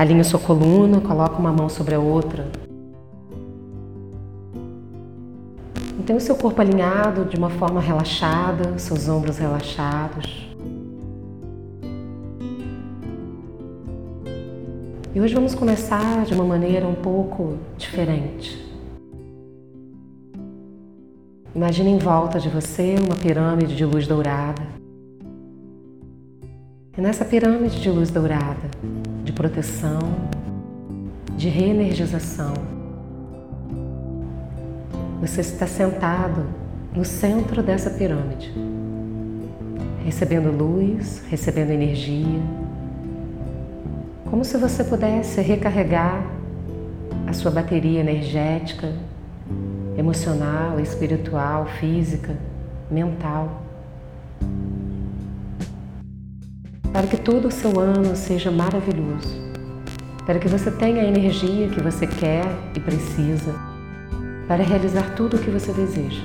Alinhe sua coluna, coloca uma mão sobre a outra. Mantenha o seu corpo alinhado de uma forma relaxada, seus ombros relaxados. E hoje vamos começar de uma maneira um pouco diferente. Imagine em volta de você uma pirâmide de luz dourada. E nessa pirâmide de luz dourada, proteção, de reenergização, você está sentado no centro dessa pirâmide, recebendo luz, recebendo energia, como se você pudesse recarregar a sua bateria energética emocional, espiritual, física, mental. Para que todo o seu ano seja maravilhoso. Para que você tenha a energia que você quer e precisa para realizar tudo o que você deseja.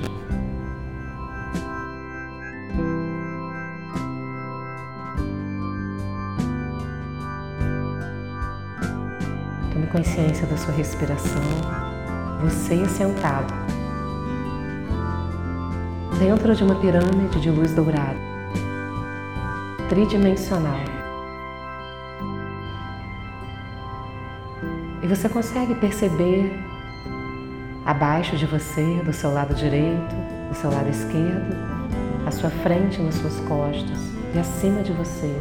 Tome consciência da sua respiração você é sentado dentro de uma pirâmide de luz dourada, tridimensional. E você consegue perceber abaixo de você, do seu lado direito, do seu lado esquerdo, à sua frente, nas suas costas e acima de você,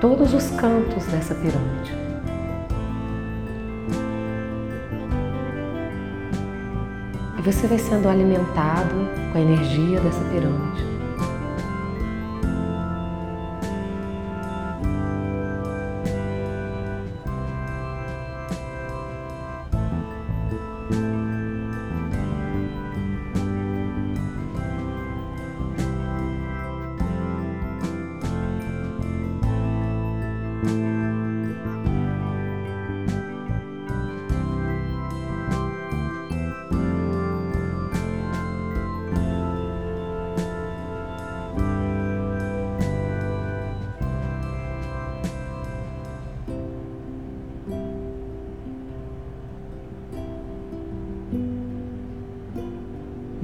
todos os cantos dessa pirâmide. E você vai sendo alimentado com a energia dessa pirâmide.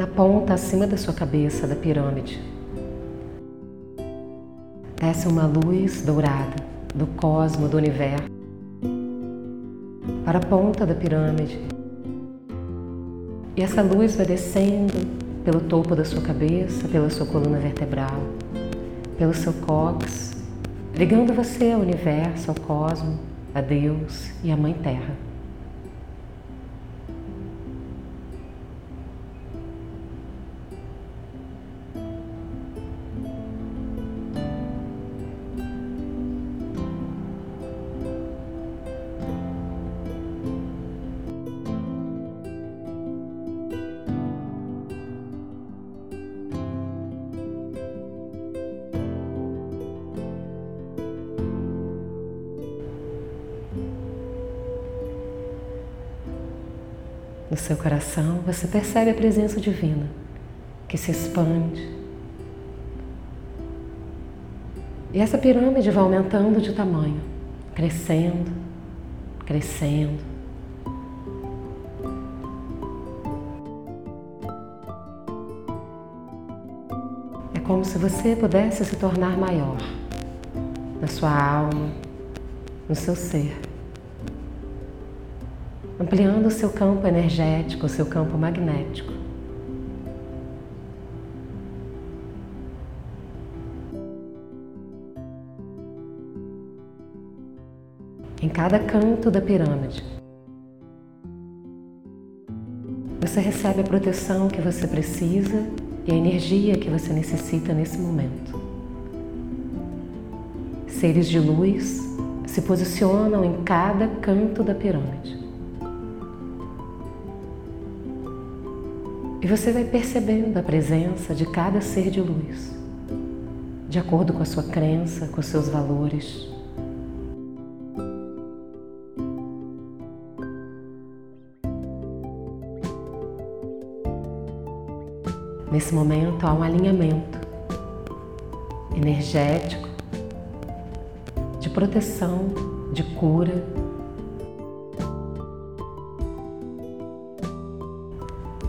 Ponta acima da sua cabeça da pirâmide. Desce uma luz dourada do cosmo, do universo, para a ponta da pirâmide. E essa luz vai descendo pelo topo da sua cabeça, pela sua coluna vertebral, pelo seu cóccix, ligando você ao universo, ao cosmo, a Deus e à Mãe Terra. Seu coração, você percebe a presença divina que se expande. E essa pirâmide vai aumentando de tamanho, crescendo, crescendo. É como se você pudesse se tornar maior na sua alma, no seu ser ampliando o seu campo energético, o seu campo magnético. Em cada canto da pirâmide, você recebe a proteção que você precisa e a energia que você necessita nesse momento. Seres de luz se posicionam em cada canto da pirâmide. E você vai percebendo a presença de cada ser de luz, de acordo com a sua crença, com os seus valores. Nesse momento há um alinhamento energético, de proteção, de cura.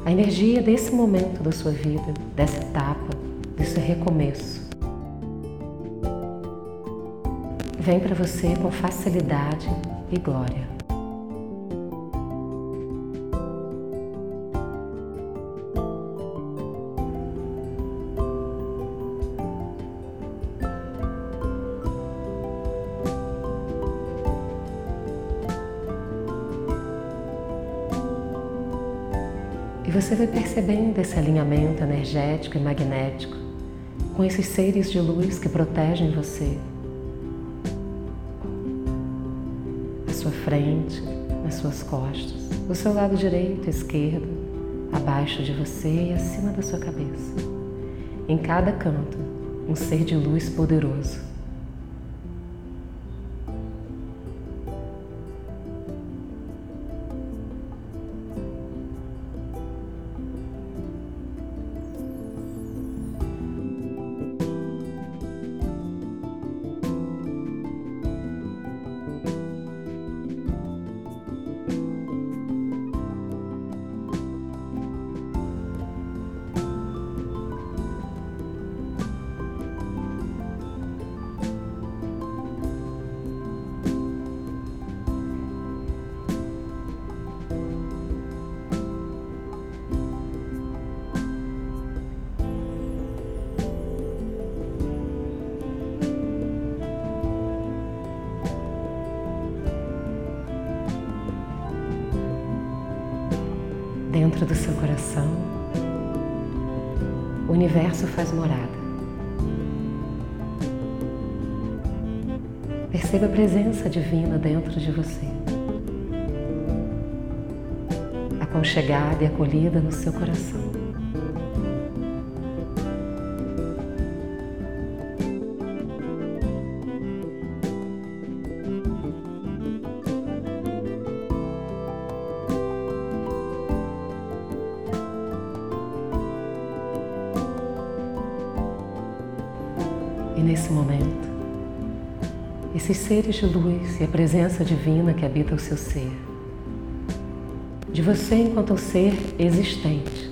A energia desse momento da sua vida, dessa etapa, desse recomeço, vem para você com facilidade e glória. Você vai percebendo esse alinhamento energético e magnético com esses seres de luz que protegem você. À sua frente, nas suas costas, do seu lado direito, esquerdo, abaixo de você e acima da sua cabeça. Em cada canto, um ser de luz poderoso dentro do seu coração, o universo faz morada. Perceba a presença divina dentro de você, aconchegada e acolhida no seu coração. Seres de luz e a presença divina que habita o seu ser, de você enquanto ser existente,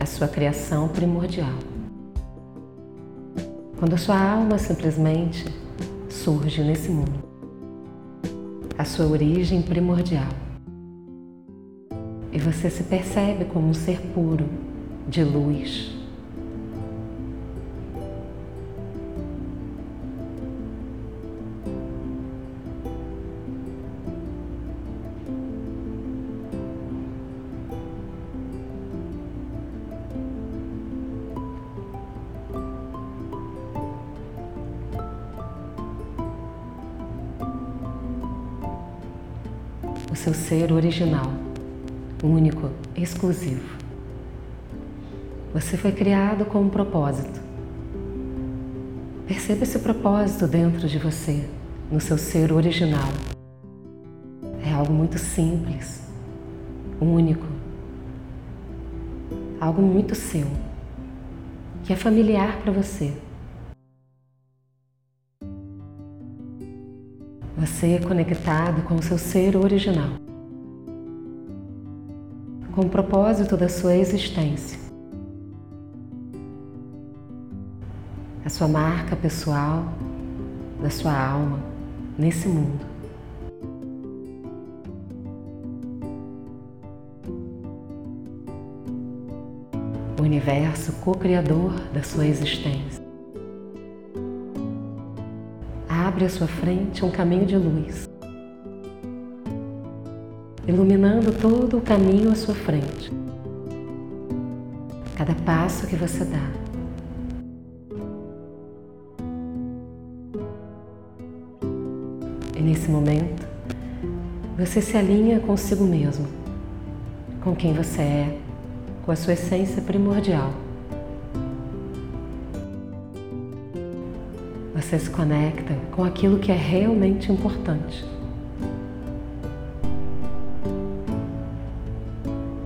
a sua criação primordial. Quando a sua alma simplesmente surge nesse mundo, a sua origem primordial, e você se percebe como um ser puro, de luz, seu ser original, único, exclusivo. Você foi criado com um propósito. Perceba esse propósito dentro de você, no seu ser original. É algo muito simples, único, algo muito seu, que é familiar para você. Você é conectado com o seu ser original, com o propósito da sua existência, a sua marca pessoal, da sua alma nesse mundo. O universo co-criador da sua existência abre à sua frente um caminho de luz, iluminando todo o caminho à sua frente. Cada passo que você dá. E nesse momento, você se alinha consigo mesmo, com quem você é, com a sua essência primordial. Você se conecta com aquilo que é realmente importante.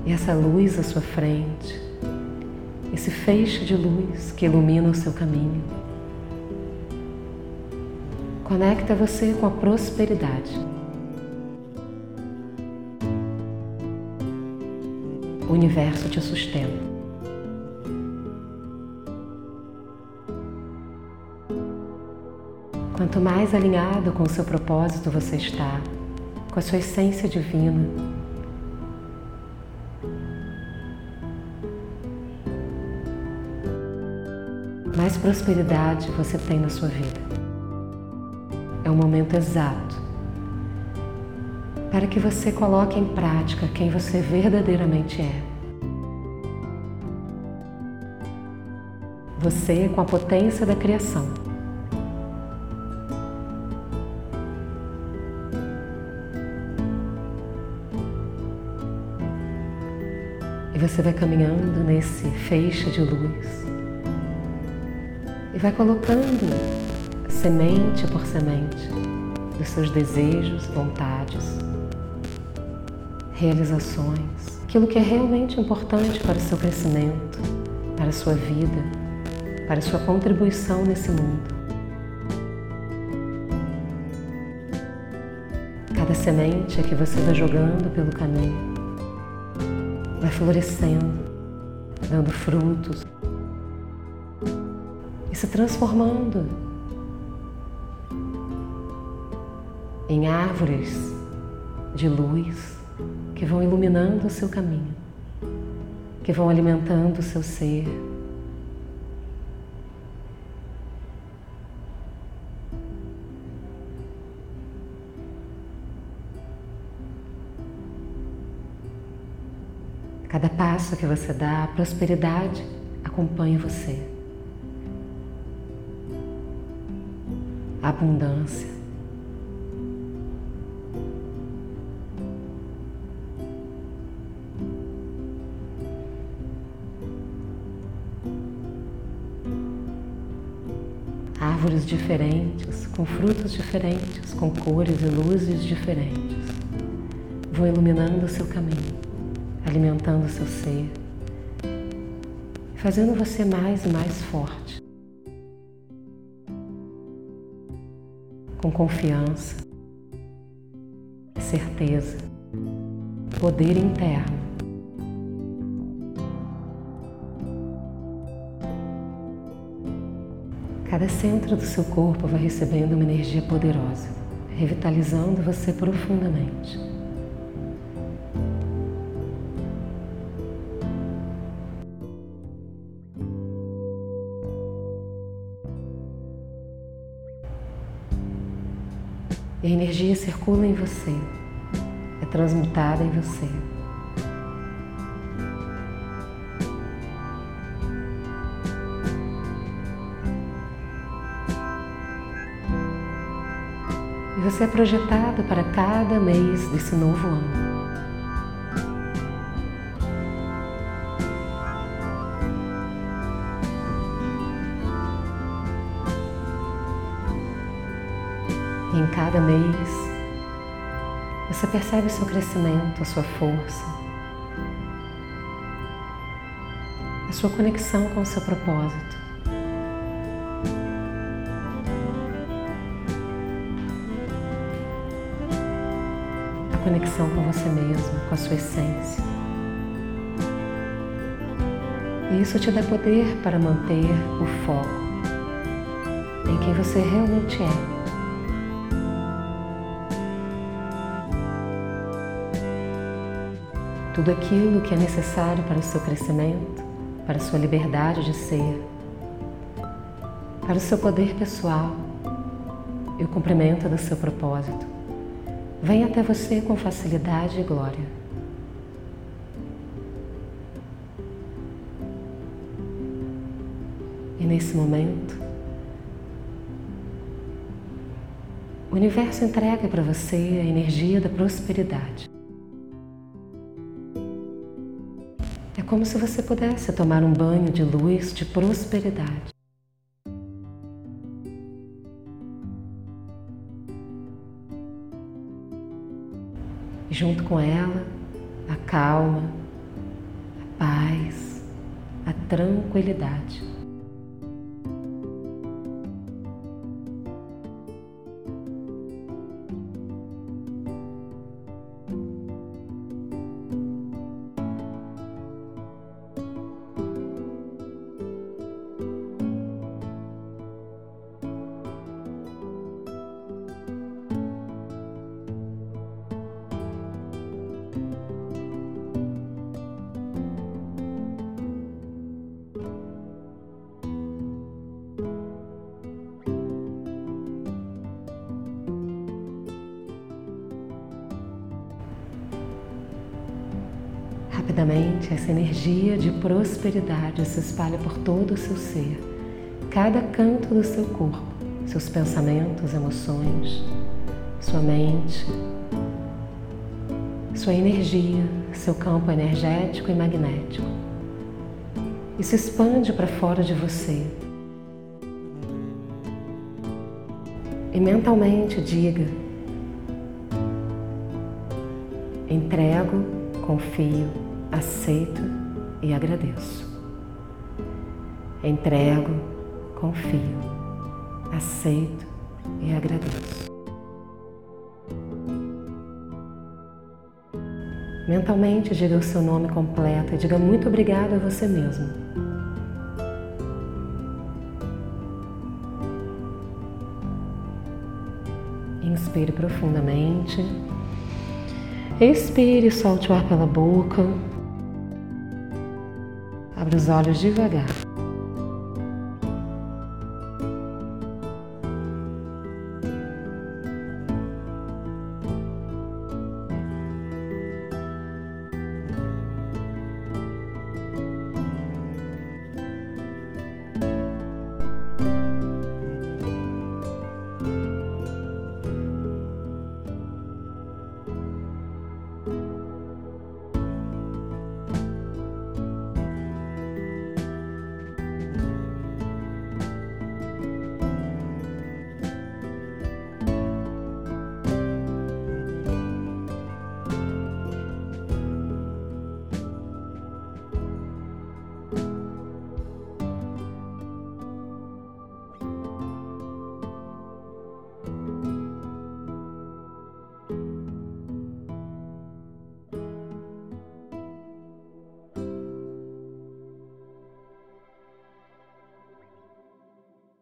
E essa luz à sua frente, esse feixe de luz que ilumina o seu caminho, Conecta você com a prosperidade. O universo te sustenta. Quanto mais alinhado com o seu propósito você está, com a sua essência divina, mais prosperidade você tem na sua vida. É o momento exato para que você coloque em prática quem você verdadeiramente é. Você com a potência da criação. Você vai caminhando nesse feixe de luz e vai colocando semente por semente dos seus desejos, vontades, realizações, aquilo que é realmente importante para o seu crescimento, para a sua vida, para a sua contribuição nesse mundo. Cada semente que você vai jogando pelo caminho vai florescendo, dando frutos, se transformando em árvores de luz que vão iluminando o seu caminho, que vão alimentando o seu ser. Cada passo que você dá, a prosperidade acompanha você. abundância. Árvores diferentes, com frutos diferentes, com cores e luzes diferentes, vão iluminando o seu caminho, alimentando o seu ser, fazendo você mais e mais forte. com confiança, certeza, poder interno. Cada centro do seu corpo vai recebendo uma energia poderosa, revitalizando você profundamente. Circula em você, é transmutada em você. E você é projetado para cada mês desse novo ano. Em cada mês, você percebe o seu crescimento, a sua força, a sua conexão com o seu propósito. A conexão com você mesmo, com a sua essência. E isso te dá poder para manter o foco em quem você realmente é. Tudo aquilo que é necessário para o seu crescimento, para a sua liberdade de ser, para o seu poder pessoal e o cumprimento do seu propósito, vem até você com facilidade e glória. E nesse momento, o universo entrega para você a energia da prosperidade. Como se você pudesse tomar um banho de luz, de prosperidade. E junto com ela, a calma, a paz, a tranquilidade. Rapidamente, essa energia de prosperidade se espalha por todo o seu ser, cada canto do seu corpo, seus pensamentos, emoções, sua mente, sua energia, seu campo energético e magnético. E se expande para fora de você. E mentalmente diga: entrego, confio, aceito e agradeço. Entrego, confio, aceito e agradeço. Mentalmente diga o seu nome completo e diga muito obrigado a você mesmo. Inspire profundamente. Expire solte o ar pela boca. Abra os olhos devagar.